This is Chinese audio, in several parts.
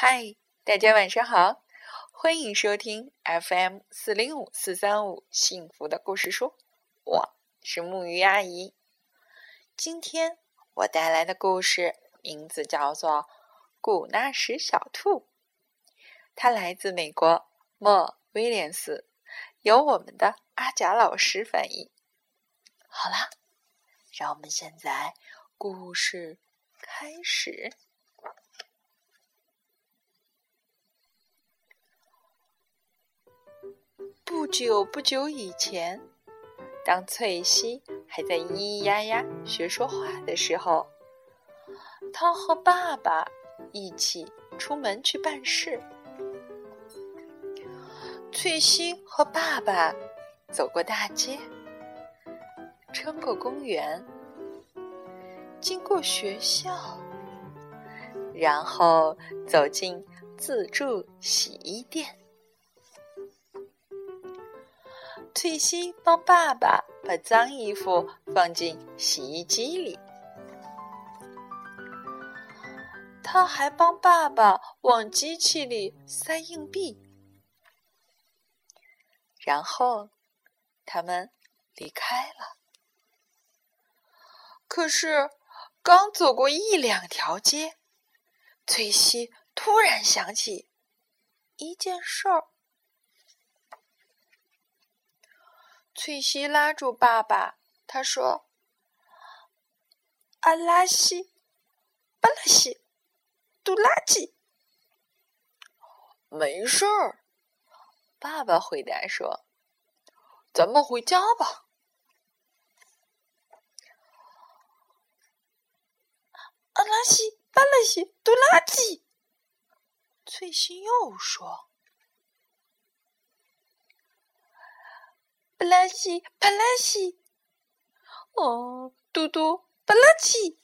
嗨，大家晚上好，欢迎收听 FM 四零五四三五幸福的故事书，我是木鱼阿姨。今天我带来的故事名字叫做《古纳什小兔》，它来自美国莫威廉斯，由我们的阿甲老师翻译。好啦，让我们现在故事开始。不久不久以前，当翠西还在咿咿呀呀学说话的时候，她和爸爸一起出门去办事。翠西和爸爸走过大街，穿过公园，经过学校，然后走进自助洗衣店。翠西帮爸爸把脏衣服放进洗衣机里，他还帮爸爸往机器里塞硬币，然后他们离开了。可是刚走过一两条街，翠西突然想起一件事儿。翠西拉住爸爸，他说：“阿拉西，巴拉西，杜拉基。”没事儿，爸爸回答说：“咱们回家吧。”阿拉西，巴拉西，杜拉基。翠西又说。巴拉西，巴拉西，哦，嘟嘟，巴拉西，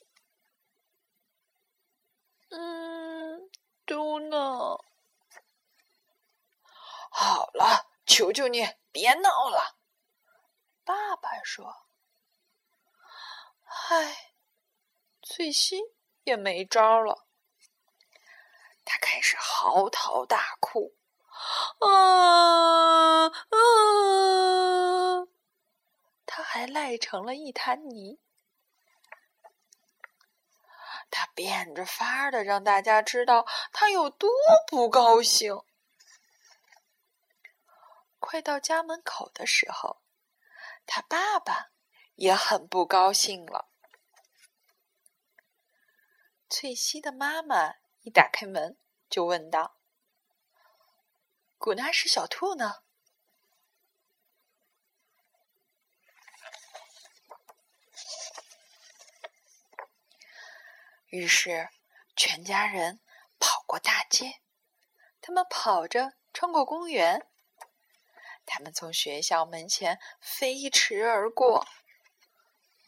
嗯，嘟呢？好了，求求你别闹了。爸爸说：“唉，翠西也没招了，他开始嚎啕大哭。”啊啊！他还赖成了一滩泥。他变着法儿的让大家知道他有多不高兴。快到家门口的时候，他爸爸也很不高兴了。翠西的妈妈一打开门就问道。古纳什小兔呢？于是，全家人跑过大街，他们跑着穿过公园，他们从学校门前飞驰而过，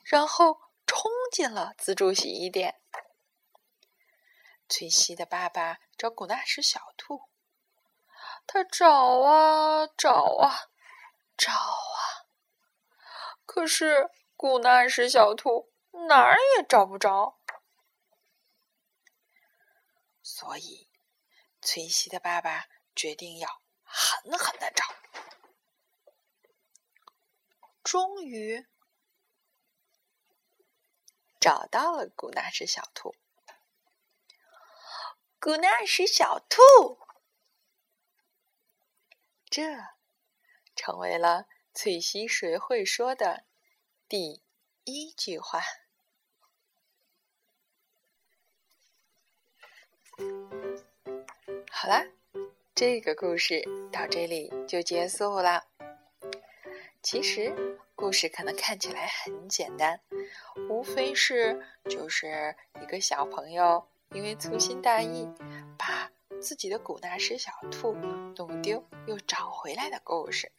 然后冲进了自助洗衣店。翠西的爸爸找古纳什小兔。他找啊找啊找啊，可是古纳什小兔哪儿也找不着，所以崔西的爸爸决定要狠狠的找。终于找到了古纳什小兔，古纳什小兔。这成为了翠西谁会说的第一句话。好啦，这个故事到这里就结束了。其实故事可能看起来很简单，无非是就是一个小朋友因为粗心大意把。自己的古纳什小兔弄丢又找回来的故事，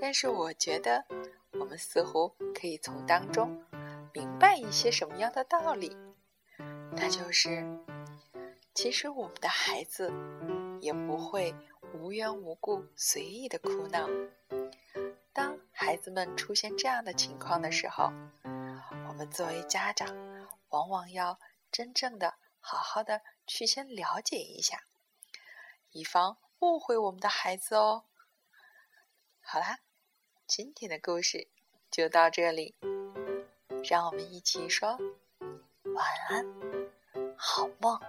但是我觉得我们似乎可以从当中明白一些什么样的道理，那就是其实我们的孩子也不会无缘无故随意的哭闹。当孩子们出现这样的情况的时候，我们作为家长往往要真正的好好的。去先了解一下，以防误会我们的孩子哦。好啦，今天的故事就到这里，让我们一起说晚安，好梦。